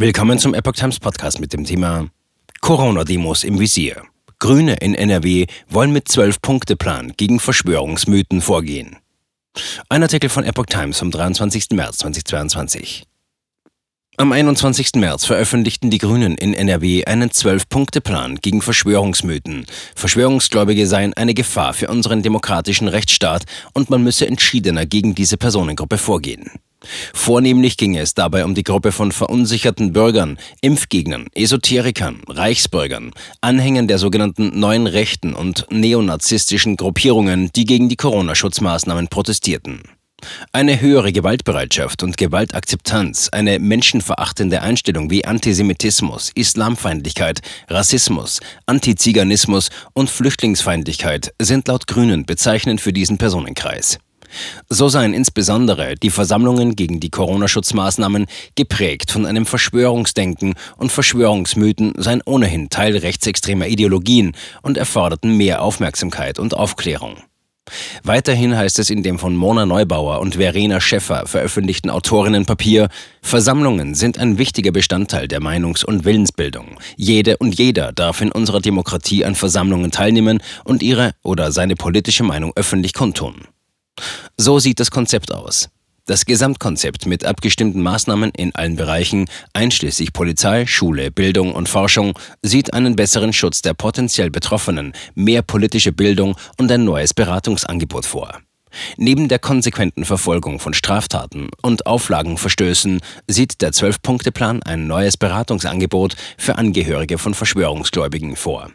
Willkommen zum Epoch Times Podcast mit dem Thema Corona-Demos im Visier. Grüne in NRW wollen mit 12-Punkte-Plan gegen Verschwörungsmythen vorgehen. Ein Artikel von Epoch Times vom 23. März 2022. Am 21. März veröffentlichten die Grünen in NRW einen Zwölf-Punkte-Plan gegen Verschwörungsmythen. Verschwörungsgläubige seien eine Gefahr für unseren demokratischen Rechtsstaat und man müsse entschiedener gegen diese Personengruppe vorgehen. Vornehmlich ging es dabei um die Gruppe von verunsicherten Bürgern, Impfgegnern, Esoterikern, Reichsbürgern, Anhängern der sogenannten neuen Rechten und neonazistischen Gruppierungen, die gegen die Corona-Schutzmaßnahmen protestierten. Eine höhere Gewaltbereitschaft und Gewaltakzeptanz, eine menschenverachtende Einstellung wie Antisemitismus, Islamfeindlichkeit, Rassismus, Antiziganismus und Flüchtlingsfeindlichkeit sind laut Grünen bezeichnend für diesen Personenkreis. So seien insbesondere die Versammlungen gegen die Corona-Schutzmaßnahmen geprägt von einem Verschwörungsdenken und Verschwörungsmythen seien ohnehin Teil rechtsextremer Ideologien und erforderten mehr Aufmerksamkeit und Aufklärung. Weiterhin heißt es in dem von Mona Neubauer und Verena Schäffer veröffentlichten Autorinnenpapier, Versammlungen sind ein wichtiger Bestandteil der Meinungs- und Willensbildung. Jede und jeder darf in unserer Demokratie an Versammlungen teilnehmen und ihre oder seine politische Meinung öffentlich kundtun. So sieht das Konzept aus. Das Gesamtkonzept mit abgestimmten Maßnahmen in allen Bereichen, einschließlich Polizei, Schule, Bildung und Forschung, sieht einen besseren Schutz der potenziell Betroffenen, mehr politische Bildung und ein neues Beratungsangebot vor. Neben der konsequenten Verfolgung von Straftaten und Auflagenverstößen sieht der Zwölf-Punkte-Plan ein neues Beratungsangebot für Angehörige von Verschwörungsgläubigen vor.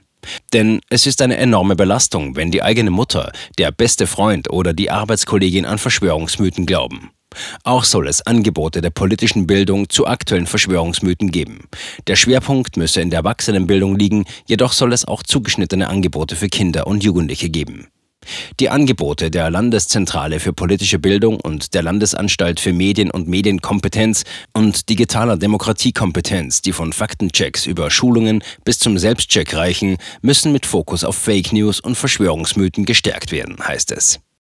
Denn es ist eine enorme Belastung, wenn die eigene Mutter, der beste Freund oder die Arbeitskollegin an Verschwörungsmythen glauben. Auch soll es Angebote der politischen Bildung zu aktuellen Verschwörungsmythen geben. Der Schwerpunkt müsse in der Erwachsenenbildung liegen, jedoch soll es auch zugeschnittene Angebote für Kinder und Jugendliche geben. Die Angebote der Landeszentrale für politische Bildung und der Landesanstalt für Medien und Medienkompetenz und digitaler Demokratiekompetenz, die von Faktenchecks über Schulungen bis zum Selbstcheck reichen, müssen mit Fokus auf Fake News und Verschwörungsmythen gestärkt werden, heißt es.